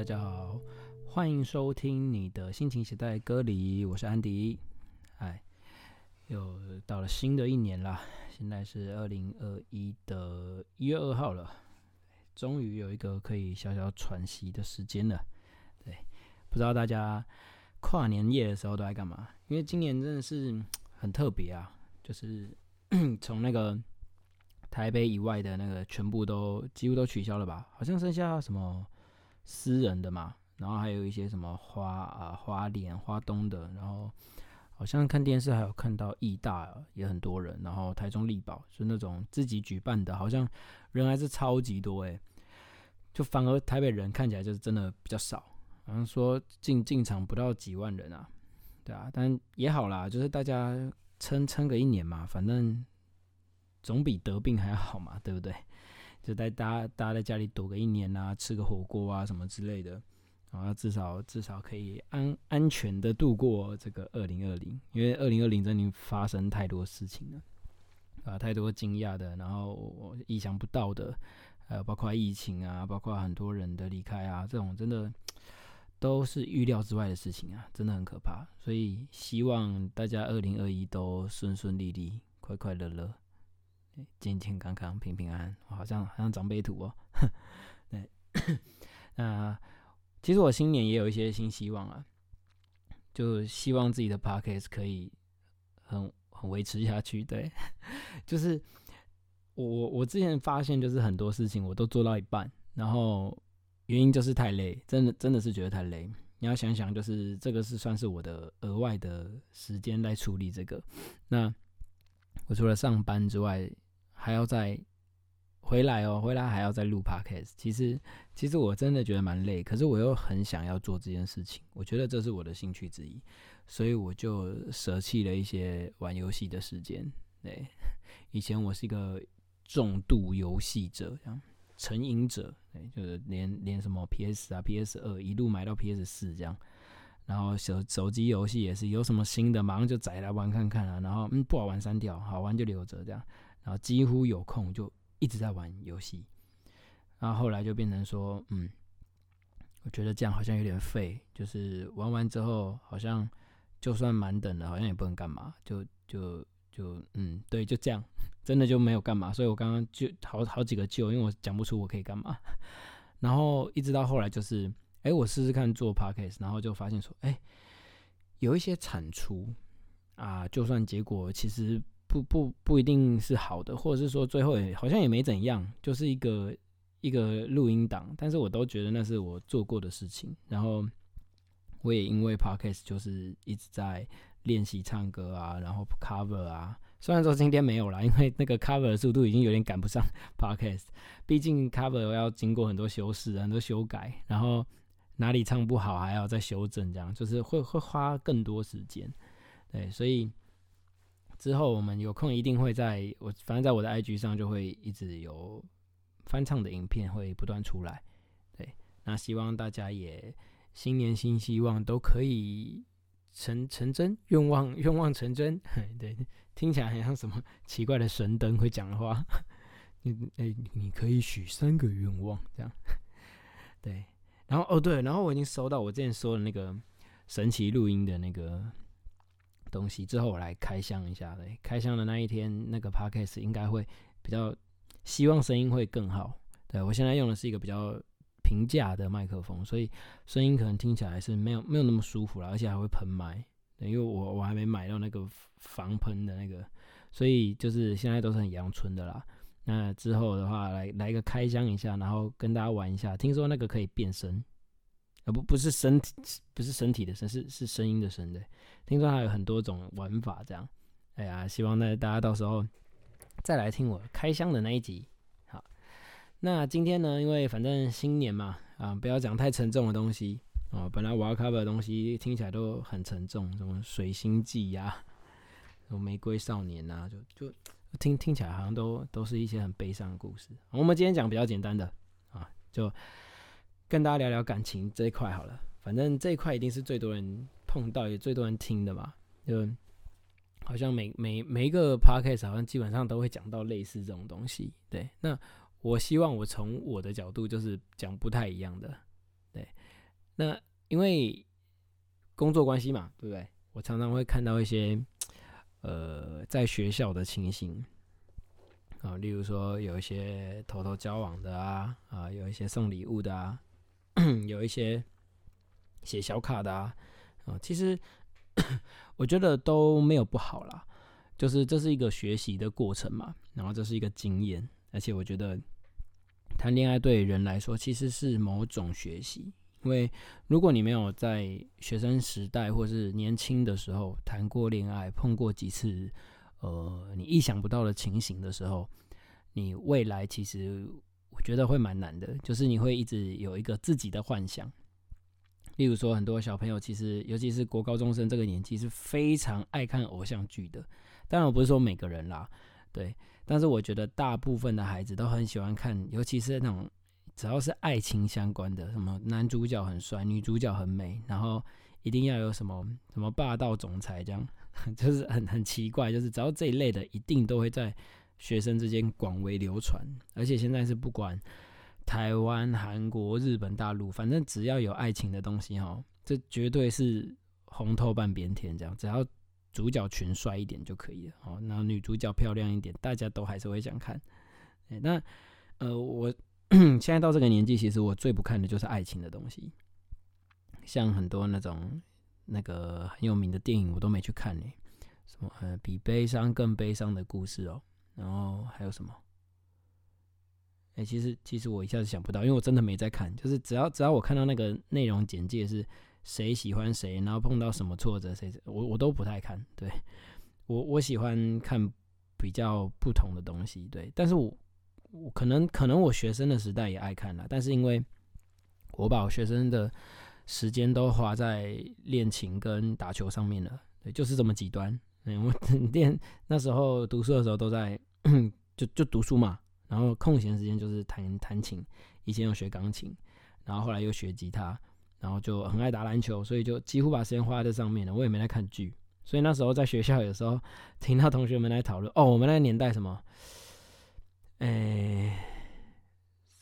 大家好，欢迎收听你的心情写在歌里，我是安迪。哎，又到了新的一年啦，现在是二零二一的一月二号了，终于有一个可以小小喘息的时间了。对，不知道大家跨年夜的时候都在干嘛？因为今年真的是 很特别啊，就是 从那个台北以外的那个全部都几乎都取消了吧？好像剩下什么？私人的嘛，然后还有一些什么花啊、花莲、花东的，然后好像看电视还有看到义大也很多人，然后台中力宝是那种自己举办的，好像人还是超级多诶。就反而台北人看起来就是真的比较少，好像说进进场不到几万人啊，对啊，但也好啦，就是大家撑撑个一年嘛，反正总比得病还好嘛，对不对？就在大家大家在家里躲个一年啊，吃个火锅啊什么之类的，然后至少至少可以安安全的度过这个二零二零，因为二零二零真的发生太多事情了，啊，太多惊讶的，然后意想不到的，还有包括疫情啊，包括很多人的离开啊，这种真的都是预料之外的事情啊，真的很可怕。所以希望大家二零二一都顺顺利利，快快乐乐。健健康康、平平安安，好像好像长辈图哦。对，那其实我新年也有一些新希望啊，就希望自己的 podcast 可以很很维持下去。对，就是我我我之前发现，就是很多事情我都做到一半，然后原因就是太累，真的真的是觉得太累。你要想想，就是这个是算是我的额外的时间来处理这个。那我除了上班之外，还要再回来哦，回来还要再录 podcast。其实，其实我真的觉得蛮累，可是我又很想要做这件事情。我觉得这是我的兴趣之一，所以我就舍弃了一些玩游戏的时间。对，以前我是一个重度游戏者，这样成瘾者，对，就是连连什么 PS 啊、PS 二一路买到 PS 四这样。然后手手机游戏也是有什么新的，马上就载来玩看看啊。然后嗯，不好玩删掉，好玩就留着这样。然后几乎有空就一直在玩游戏，然后后来就变成说，嗯，我觉得这样好像有点废，就是玩完之后好像就算满等了，好像也不能干嘛，就就就嗯，对，就这样，真的就没有干嘛。所以我刚刚就好好几个救，因为我讲不出我可以干嘛。然后一直到后来就是，哎，我试试看做 podcast，然后就发现说，哎，有一些产出啊，就算结果其实。不不不一定是好的，或者是说最后也好像也没怎样，就是一个一个录音档，但是我都觉得那是我做过的事情。然后我也因为 podcast 就是一直在练习唱歌啊，然后 cover 啊。虽然说今天没有啦，因为那个 cover 的速度已经有点赶不上 podcast，毕竟 cover 要经过很多修饰、很多修改，然后哪里唱不好还要再修正，这样就是会会花更多时间。对，所以。之后我们有空一定会在我反正在我的 IG 上就会一直有翻唱的影片会不断出来，对，那希望大家也新年新希望都可以成成真，愿望愿望成真，对，听起来很像什么奇怪的神灯会讲的话，你哎你可以许三个愿望这样，对，然后哦对，然后我已经收到我之前说的那个神奇录音的那个。东西之后我来开箱一下嘞，开箱的那一天那个 podcast 应该会比较希望声音会更好。对我现在用的是一个比较平价的麦克风，所以声音可能听起来是没有没有那么舒服了，而且还会喷麦。因为我我还没买到那个防喷的那个，所以就是现在都是很阳春的啦。那之后的话来来一个开箱一下，然后跟大家玩一下。听说那个可以变声。不不是身体不是身体的声是是声音的声的，听说还有很多种玩法这样，哎呀，希望呢大家到时候再来听我开箱的那一集。好，那今天呢，因为反正新年嘛，啊不要讲太沉重的东西啊，本来我要 cover 的东西听起来都很沉重，什么水星记呀，什么玫瑰少年呐，就就听听起来好像都都是一些很悲伤的故事。我们今天讲比较简单的啊，就。跟大家聊聊感情这一块好了，反正这一块一定是最多人碰到也最多人听的嘛。就好像每每每一个 podcast 好像基本上都会讲到类似这种东西。对，那我希望我从我的角度就是讲不太一样的。对，那因为工作关系嘛，对不对？我常常会看到一些呃在学校的情形啊，例如说有一些偷偷交往的啊，啊，有一些送礼物的啊，有一些写小卡的啊，其实 我觉得都没有不好啦，就是这是一个学习的过程嘛，然后这是一个经验，而且我觉得谈恋爱对人来说其实是某种学习。因为如果你没有在学生时代或是年轻的时候谈过恋爱，碰过几次呃你意想不到的情形的时候，你未来其实觉得会蛮难的，就是你会一直有一个自己的幻想。例如说，很多小朋友其实尤其是国高中生这个年纪是非常爱看偶像剧的。当然我不是说每个人啦，对，但是我觉得大部分的孩子都很喜欢看，尤其是那种。只要是爱情相关的，什么男主角很帅，女主角很美，然后一定要有什么什么霸道总裁这样，就是很很奇怪，就是只要这一类的，一定都会在学生之间广为流传。而且现在是不管台湾、韩国、日本、大陆，反正只要有爱情的东西哈，这绝对是红透半边天这样。只要主角群帅一点就可以了哦，然后女主角漂亮一点，大家都还是会想看。那呃我。现在到这个年纪，其实我最不看的就是爱情的东西，像很多那种那个很有名的电影，我都没去看呢。什么，比悲伤更悲伤的故事哦，然后还有什么？哎，其实其实我一下子想不到，因为我真的没在看。就是只要只要我看到那个内容简介是谁喜欢谁，然后碰到什么挫折，谁我我都不太看。对我我喜欢看比较不同的东西，对，但是我。我可能可能我学生的时代也爱看了，但是因为我把我学生的时间都花在练琴跟打球上面了，对，就是这么极端。嗯，我 练那时候读书的时候都在就就读书嘛，然后空闲时间就是弹弹琴。以前有学钢琴，然后后来又学吉他，然后就很爱打篮球，所以就几乎把时间花在这上面了。我也没来看剧，所以那时候在学校有时候听到同学们来讨论，哦，我们那个年代什么。哎，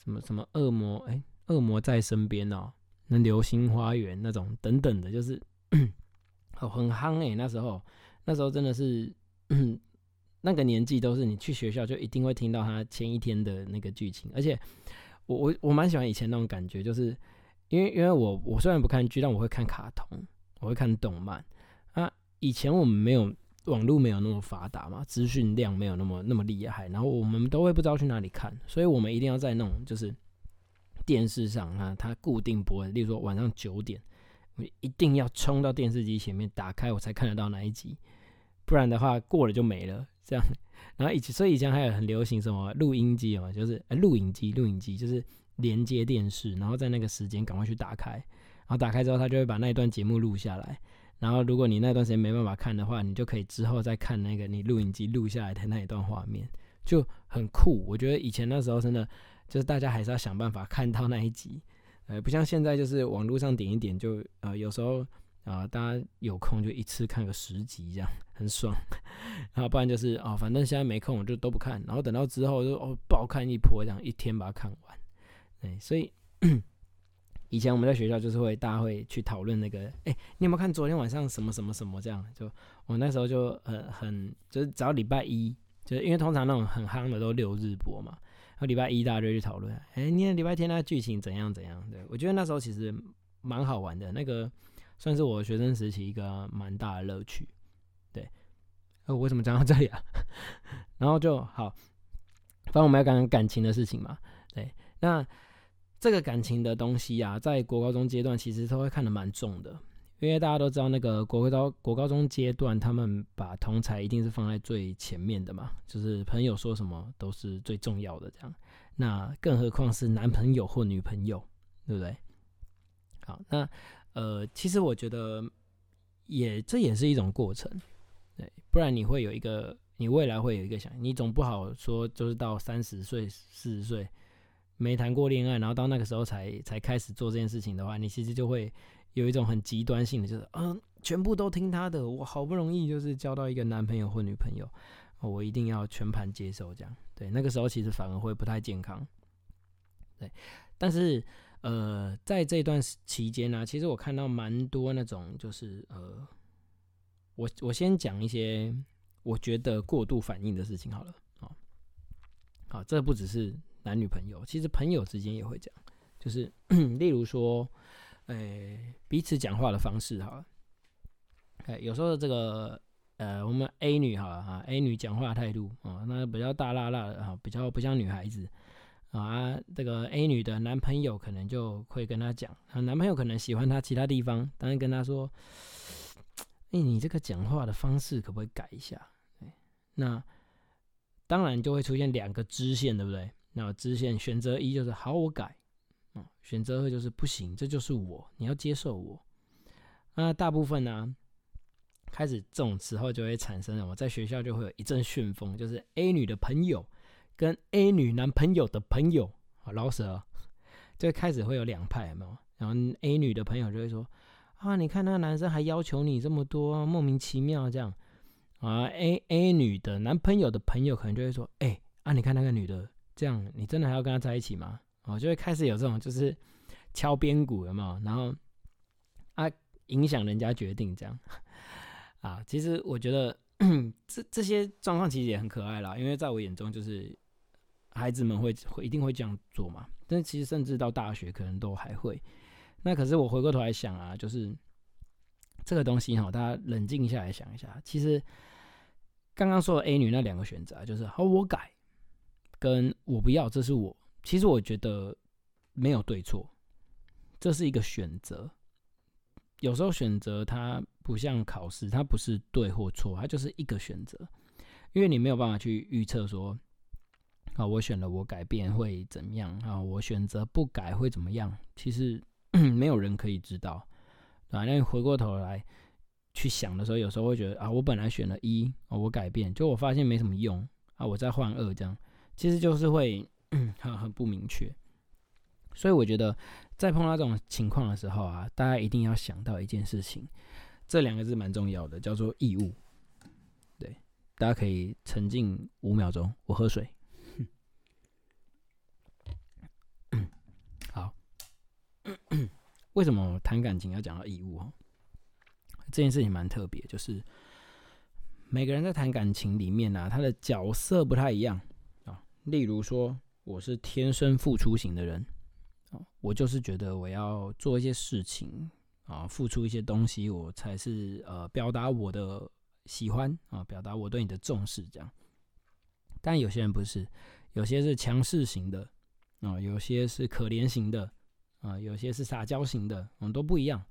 什么什么恶魔？哎，恶魔在身边哦。那流星花园那种等等的，就是很 很夯哎。那时候，那时候真的是那个年纪，都是你去学校就一定会听到他前一天的那个剧情。而且，我我我蛮喜欢以前那种感觉，就是因为因为我我虽然不看剧，但我会看卡通，我会看动漫啊。以前我们没有。网络没有那么发达嘛，资讯量没有那么那么厉害，然后我们都会不知道去哪里看，所以我们一定要在那种就是电视上啊，它固定播，例如说晚上九点，我一定要冲到电视机前面打开，我才看得到那一集，不然的话过了就没了。这样，然后以前所以以前还有很流行什么录音机嘛，就是录影机，录影机就是连接电视，然后在那个时间赶快去打开，然后打开之后，他就会把那一段节目录下来。然后，如果你那段时间没办法看的话，你就可以之后再看那个你录影机录下来的那一段画面，就很酷。我觉得以前那时候真的就是大家还是要想办法看到那一集，呃，不像现在就是网络上点一点就呃，有时候啊，大家有空就一次看个十集这样很爽，然后不然就是哦，反正现在没空我就都不看，然后等到之后就哦爆看一波这样一天把它看完，对，所以。以前我们在学校就是会，大家会去讨论那个，哎，你有没有看昨天晚上什么什么什么这样？就我那时候就很很，就是只要礼拜一，就是因为通常那种很夯的都六日播嘛，然后礼拜一大家就去讨论，哎，你看礼拜天那剧情怎样怎样？对我觉得那时候其实蛮好玩的，那个算是我学生时期一个蛮大的乐趣。对，呃，为什么讲到这里啊？然后就好，反正我们要讲感情的事情嘛，对，那。这个感情的东西啊，在国高中阶段其实都会看得蛮重的，因为大家都知道那个国高国高中阶段，他们把同才一定是放在最前面的嘛，就是朋友说什么都是最重要的这样。那更何况是男朋友或女朋友，对不对？好，那呃，其实我觉得也这也是一种过程，对，不然你会有一个，你未来会有一个想，你总不好说就是到三十岁、四十岁。没谈过恋爱，然后到那个时候才才开始做这件事情的话，你其实就会有一种很极端性的，就是嗯，全部都听他的。我好不容易就是交到一个男朋友或女朋友，我一定要全盘接受这样。对，那个时候其实反而会不太健康。对，但是呃，在这段期间呢，其实我看到蛮多那种，就是呃，我我先讲一些我觉得过度反应的事情好了，好，好，这不只是男女朋友，其实朋友之间也会讲，就是 例如说，诶，彼此讲话的方式哈，哎，有时候这个呃，我们 A 女哈啊，A 女讲话态度啊，那比较大辣辣的哈，比较不像女孩子。啊，这个 A 女的男朋友可能就会跟她讲，啊，男朋友可能喜欢她其他地方，但是跟她说，哎，你这个讲话的方式可不可以改一下？那当然就会出现两个支线，对不对？那支线选择一就是好，我改，嗯，选择二就是不行，这就是我，你要接受我。那大部分呢，开始这种时候就会产生什么？在学校就会有一阵旋风，就是 A 女的朋友。跟 A 女男朋友的朋友啊，老舍，最开始会有两派，有没有？然后 A 女的朋友就会说：“啊，你看那个男生还要求你这么多，莫名其妙这样。”啊，A A 女的男朋友的朋友可能就会说：“哎，啊，你看那个女的这样，你真的还要跟她在一起吗？”哦，就会开始有这种就是敲边鼓，有没有？然后啊，影响人家决定这样。啊，其实我觉得 这这些状况其实也很可爱啦，因为在我眼中就是。孩子们会会一定会这样做嘛？但其实甚至到大学可能都还会。那可是我回过头来想啊，就是这个东西哈，大家冷静下来想一下，其实刚刚说的 A 女那两个选择，就是好我改，跟我不要，这是我。其实我觉得没有对错，这是一个选择。有时候选择它不像考试，它不是对或错，它就是一个选择，因为你没有办法去预测说。啊，我选了，我改变会怎么样？啊，我选择不改会怎么样？其实 没有人可以知道，啊，那回过头来去想的时候，有时候会觉得啊，我本来选了一，啊，我改变，就我发现没什么用，啊，我再换二，这样其实就是会 很很不明确。所以我觉得，在碰到这种情况的时候啊，大家一定要想到一件事情，这两个字蛮重要的，叫做义务。对，大家可以沉浸五秒钟，我喝水。为什么谈感情要讲到义务？哦，这件事情蛮特别，就是每个人在谈感情里面呢，他的角色不太一样啊。例如说，我是天生付出型的人啊，我就是觉得我要做一些事情啊，付出一些东西，我才是呃表达我的喜欢啊，表达我对你的重视这样。但有些人不是，有些是强势型的啊，有些是可怜型的。啊，有些是撒娇型的，嗯，都不一样。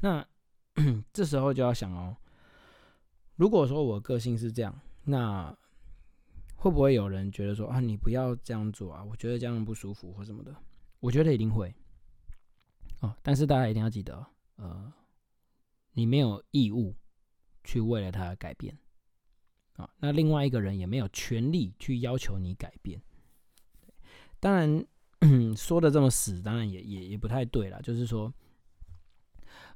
那 这时候就要想哦，如果说我个性是这样，那会不会有人觉得说啊，你不要这样做啊？我觉得这样不舒服或什么的。我觉得一定会。哦，但是大家一定要记得，呃，你没有义务去为了他改变啊。那另外一个人也没有权利去要求你改变。当然。说的这么死，当然也也也不太对了。就是说，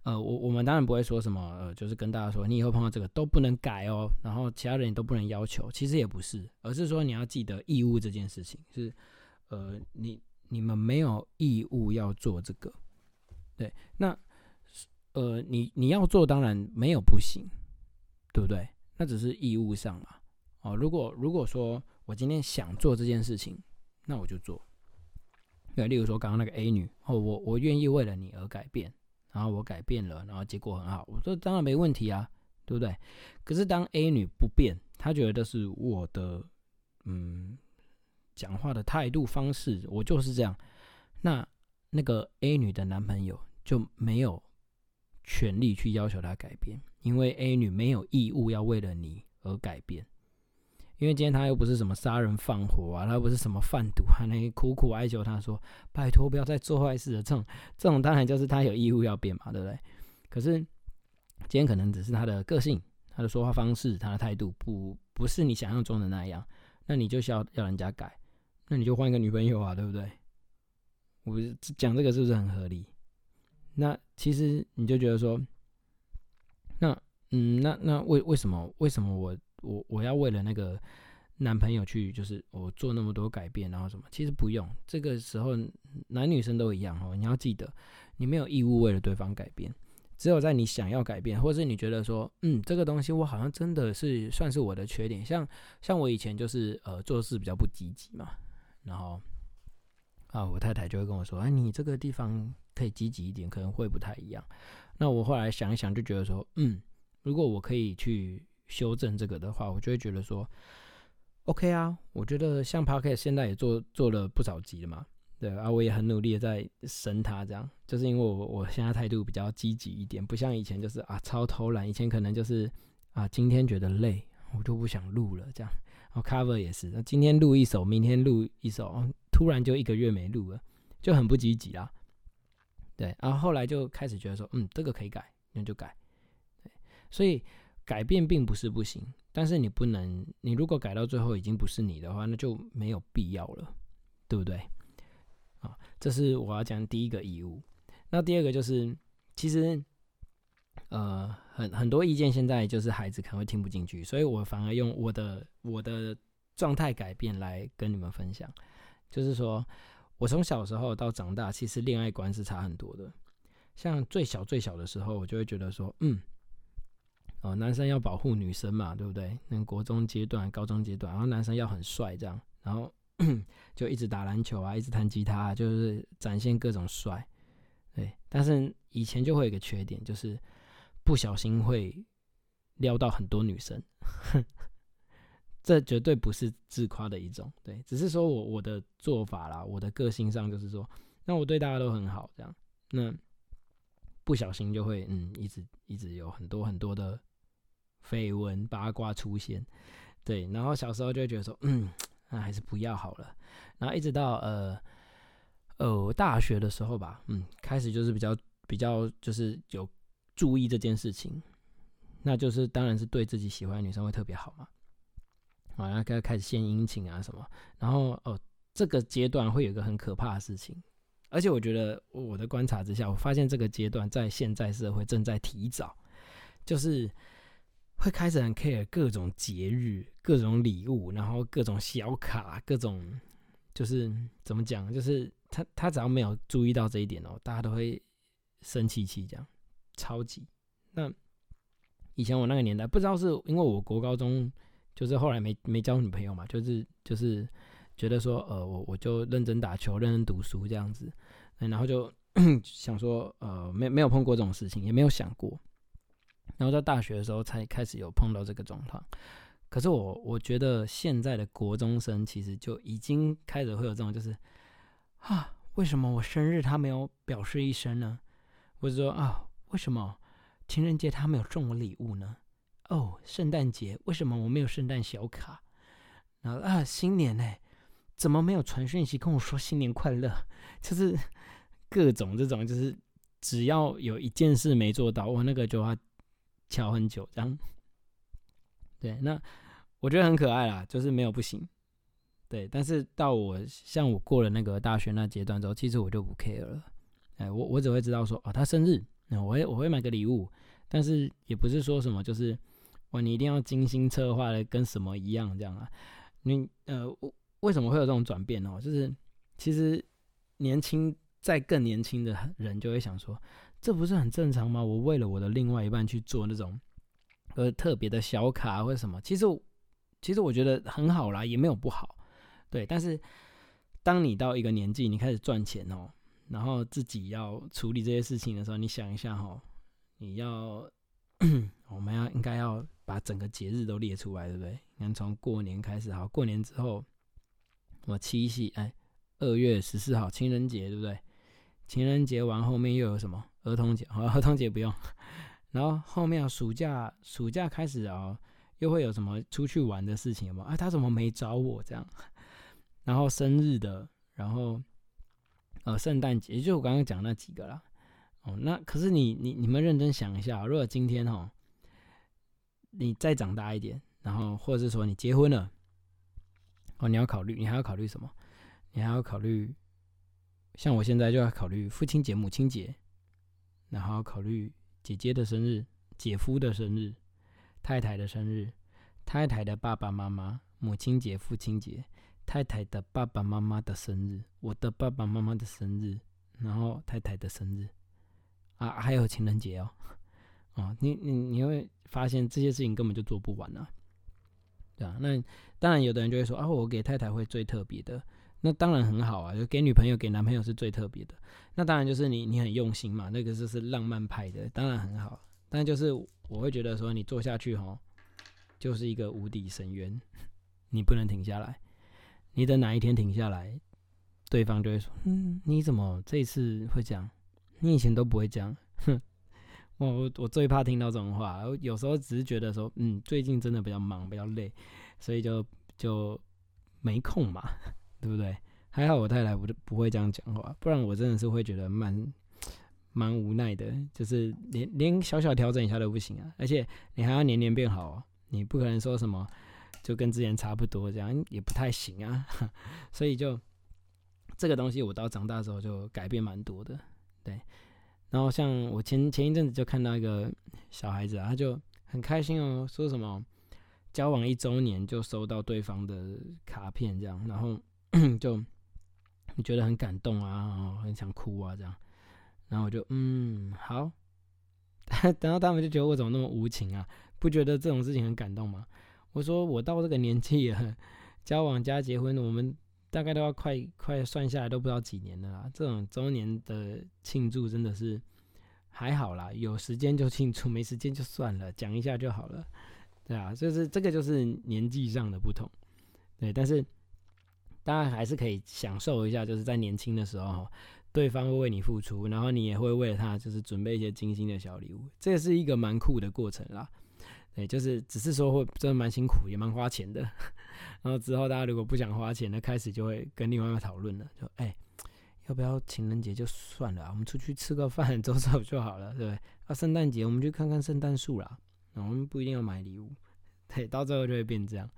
呃，我我们当然不会说什么，呃，就是跟大家说，你以后碰到这个都不能改哦，然后其他人都不能要求。其实也不是，而是说你要记得义务这件事情是，呃，你你们没有义务要做这个。对，那呃，你你要做，当然没有不行，对不对？那只是义务上嘛。哦，如果如果说我今天想做这件事情，那我就做。对，例如说刚刚那个 A 女，哦，我我愿意为了你而改变，然后我改变了，然后结果很好，我说当然没问题啊，对不对？可是当 A 女不变，她觉得是我的，嗯，讲话的态度方式，我就是这样，那那个 A 女的男朋友就没有权利去要求她改变，因为 A 女没有义务要为了你而改变。因为今天他又不是什么杀人放火啊，他又不是什么贩毒，还能苦苦哀求他说：“拜托不要再做坏事了。”这种这种当然就是他有义务要变嘛，对不对？可是今天可能只是他的个性、他的说话方式、他的态度不不是你想象中的那样，那你就需要要人家改，那你就换一个女朋友啊，对不对？我讲这个是不是很合理？那其实你就觉得说，那嗯，那那为为什么为什么我？我我要为了那个男朋友去，就是我做那么多改变，然后什么？其实不用。这个时候男女生都一样哦，你要记得，你没有义务为了对方改变。只有在你想要改变，或是你觉得说，嗯，这个东西我好像真的是算是我的缺点。像像我以前就是呃做事比较不积极嘛，然后啊，我太太就会跟我说，哎，你这个地方可以积极一点，可能会不太一样。那我后来想一想，就觉得说，嗯，如果我可以去修正这个的话，我就会觉得说，OK 啊，我觉得像 Parket 现在也做做了不少集了嘛。对啊，我也很努力的在升他，这样就是因为我我现在态度比较积极一点，不像以前就是啊超偷懒，以前可能就是啊今天觉得累，我就不想录了这样。然后 cover 也是，那今天录一首，明天录一首，突然就一个月没录了，就很不积极啦。对，然后后来就开始觉得说，嗯，这个可以改，那就改。对，所以改变并不是不行，但是你不能，你如果改到最后已经不是你的话，那就没有必要了，对不对？啊，这是我要讲第一个义务。那第二个就是，其实，呃，很很多意见现在就是孩子可能会听不进去，所以我反而用我的我的状态改变来跟你们分享。就是说我从小时候到长大，其实恋爱观是差很多的。像最小最小的时候，我就会觉得说，嗯，哦，男生要保护女生嘛，对不对？那国中阶段、高中阶段，然后男生要很帅这样，然后。就一直打篮球啊，一直弹吉他，就是展现各种帅。对，但是以前就会有个缺点，就是不小心会撩到很多女生。这绝对不是自夸的一种，对，只是说我我的做法啦，我的个性上就是说，那我对大家都很好，这样，那不小心就会嗯，一直一直有很多很多的绯闻八卦出现。对，然后小时候就会觉得说，嗯。那还是不要好了。然后一直到呃呃大学的时候吧，嗯，开始就是比较比较就是有注意这件事情，那就是当然是对自己喜欢的女生会特别好嘛。啊，然后开开始献殷勤啊什么。然后哦，这个阶段会有一个很可怕的事情，而且我觉得我的观察之下，我发现这个阶段在现在社会正在提早，就是。会开始很 care 各种节日、各种礼物，然后各种小卡、各种就是怎么讲，就是他他只要没有注意到这一点哦，大家都会生气气这样，超级。那以前我那个年代，不知道是因为我国高中就是后来没没交女朋友嘛，就是就是觉得说呃我我就认真打球、认真读书这样子，然后就 想说呃没没有碰过这种事情，也没有想过。然后在大学的时候才开始有碰到这个状况，可是我我觉得现在的国中生其实就已经开始会有这种，就是啊，为什么我生日他没有表示一声呢？或者说啊，为什么情人节他没有送我礼物呢？哦，圣诞节为什么我没有圣诞小卡？然后啊，新年呢，怎么没有传讯息跟我说新年快乐？就是各种这种，就是只要有一件事没做到，我那个就要。敲很久，这样，对，那我觉得很可爱啦，就是没有不行，对，但是到我像我过了那个大学那阶段之后，其实我就不 care 了，哎，我我只会知道说，哦，他生日，那我会我会买个礼物，但是也不是说什么，就是哇，你一定要精心策划的跟什么一样这样啊，你呃，为什么会有这种转变呢？就是其实年轻在更年轻的人就会想说。这不是很正常吗？我为了我的另外一半去做那种呃特别的小卡或者什么，其实其实我觉得很好啦，也没有不好，对。但是当你到一个年纪，你开始赚钱哦，然后自己要处理这些事情的时候，你想一下哈，你要 我们要应该要把整个节日都列出来，对不对？你看从过年开始，好，过年之后，我七夕，哎，二月十四号情人节，对不对？情人节完后面又有什么？儿童节，好，儿童节不用。然后后面暑假，暑假开始啊，又会有什么出去玩的事情有吗？啊，他怎么没找我这样？然后生日的，然后呃，圣诞节，就我刚刚讲那几个啦。哦，那可是你你你们认真想一下，如果今天哦，你再长大一点，然后或者是说你结婚了，哦，你要考虑，你还要考虑什么？你还要考虑，像我现在就要考虑父亲节、母亲节。然后考虑姐姐的生日、姐夫的生日、太太的生日、太太的爸爸妈妈、母亲节、父亲节、太太的爸爸妈妈的生日、我的爸爸妈妈的生日，然后太太的生日，啊，还有情人节哦，哦，你你你会发现这些事情根本就做不完啊，对啊，那当然有的人就会说啊，我给太太会最特别的。那当然很好啊，就给女朋友、给男朋友是最特别的。那当然就是你，你很用心嘛，那个就是浪漫派的，当然很好。但就是我会觉得说，你做下去哈，就是一个无底深渊，你不能停下来。你等哪一天停下来，对方就会说：“嗯，你怎么这次会这样？你以前都不会这样。”哼，我我我最怕听到这种话。有时候只是觉得说，嗯，最近真的比较忙，比较累，所以就就没空嘛。对不对？还好我太太不不会这样讲话，不然我真的是会觉得蛮蛮无奈的，就是连连小小调整一下都不行啊！而且你还要年年变好，你不可能说什么就跟之前差不多这样也不太行啊。所以就这个东西，我到长大之后就改变蛮多的。对，然后像我前前一阵子就看到一个小孩子啊，他就很开心哦，说什么交往一周年就收到对方的卡片这样，然后。就觉得很感动啊，很想哭啊，这样，然后我就嗯好，等到他们就觉得我怎么那么无情啊？不觉得这种事情很感动吗？我说我到这个年纪了，交往加结婚，我们大概都要快快算下来都不知道几年了啦。这种周年的庆祝真的是还好啦，有时间就庆祝，没时间就算了，讲一下就好了。对啊，就是这个就是年纪上的不同，对，但是。大家还是可以享受一下，就是在年轻的时候，对方会为你付出，然后你也会为了他，就是准备一些精心的小礼物，这是一个蛮酷的过程啦。对，就是只是说会真的蛮辛苦，也蛮花钱的。然后之后大家如果不想花钱，那开始就会跟另外一个讨论了，就哎，要不要情人节就算了，我们出去吃个饭走走就好了，对不对？啊，圣诞节我们去看看圣诞树啦，我们不一定要买礼物，对，到最后就会变这样。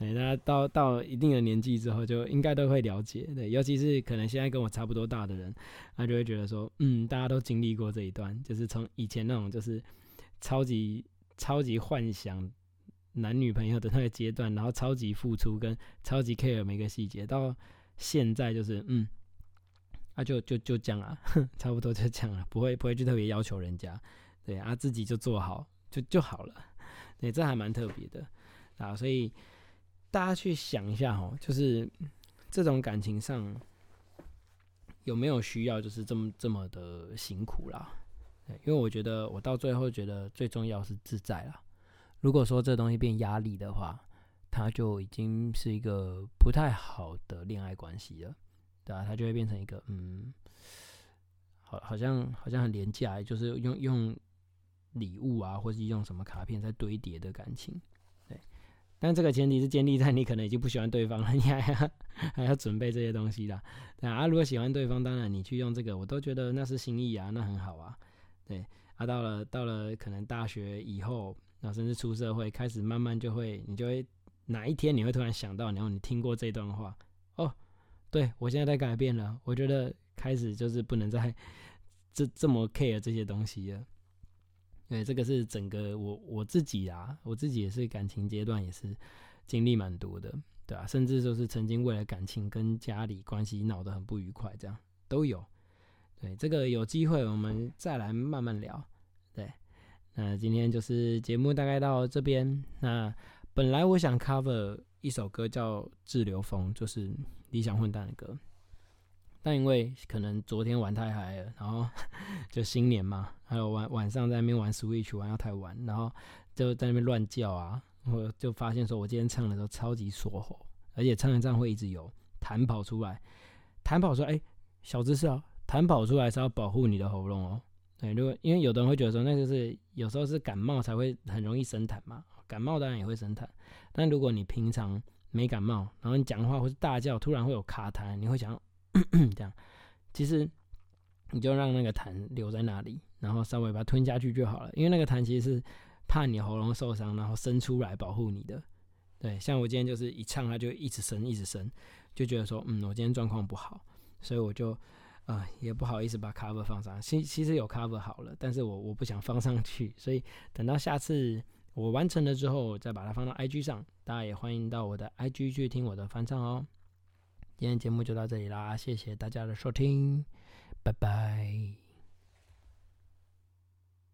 对，那到到一定的年纪之后，就应该都会了解。对，尤其是可能现在跟我差不多大的人，他就会觉得说，嗯，大家都经历过这一段，就是从以前那种就是超级超级幻想男女朋友的那个阶段，然后超级付出跟超级 care 每个细节，到现在就是嗯，啊就就就这样啊，差不多就这样了，不会不会去特别要求人家，对啊，自己就做好就就好了。对，这还蛮特别的啊，所以。大家去想一下哦，就是这种感情上有没有需要，就是这么这么的辛苦啦？因为我觉得我到最后觉得最重要是自在啦。如果说这东西变压力的话，它就已经是一个不太好的恋爱关系了，对吧？它就会变成一个嗯，好，好像好像很廉价，就是用用礼物啊，或是用什么卡片在堆叠的感情。但这个前提是建立在你可能已经不喜欢对方了，你还要还要准备这些东西啦。对啊，如果喜欢对方，当然你去用这个，我都觉得那是心意啊，那很好啊。对啊，到了到了可能大学以后，那甚至出社会，开始慢慢就会，你就会哪一天你会突然想到，然后你听过这段话，哦，对我现在在改变了，我觉得开始就是不能再 这这么 care 这些东西了。对，这个是整个我我自己啊，我自己也是感情阶段也是经历蛮多的，对啊，甚至就是曾经为了感情跟家里关系闹得很不愉快，这样都有。对，这个有机会我们再来慢慢聊。对，那今天就是节目大概到这边。那本来我想 cover 一首歌叫《滞留风》，就是理想混蛋的歌。但因为可能昨天玩太嗨了，然后 就新年嘛，还有晚晚上在那边玩 Switch 玩到太晚，然后就在那边乱叫啊，我就发现说我今天唱的时候超级锁喉，而且唱一唱会一直有痰跑出来，痰跑出来，哎，小知识哦，痰跑出来是要保护你的喉咙哦。对，如果因为有的人会觉得说那就是有时候是感冒才会很容易生痰嘛，感冒当然也会生痰，但如果你平常没感冒，然后你讲话或是大叫，突然会有卡痰，你会想。这样，其实你就让那个痰留在那里，然后稍微把它吞下去就好了。因为那个痰其实是怕你喉咙受伤，然后伸出来保护你的。对，像我今天就是一唱，它就一直伸，一直伸，就觉得说，嗯，我今天状况不好，所以我就啊也不好意思把 cover 放上。其其实有 cover 好了，但是我我不想放上去，所以等到下次。我完成了之后，再把它放到 IG 上，大家也欢迎到我的 IG 去听我的翻唱哦。今天节目就到这里啦，谢谢大家的收听，拜拜。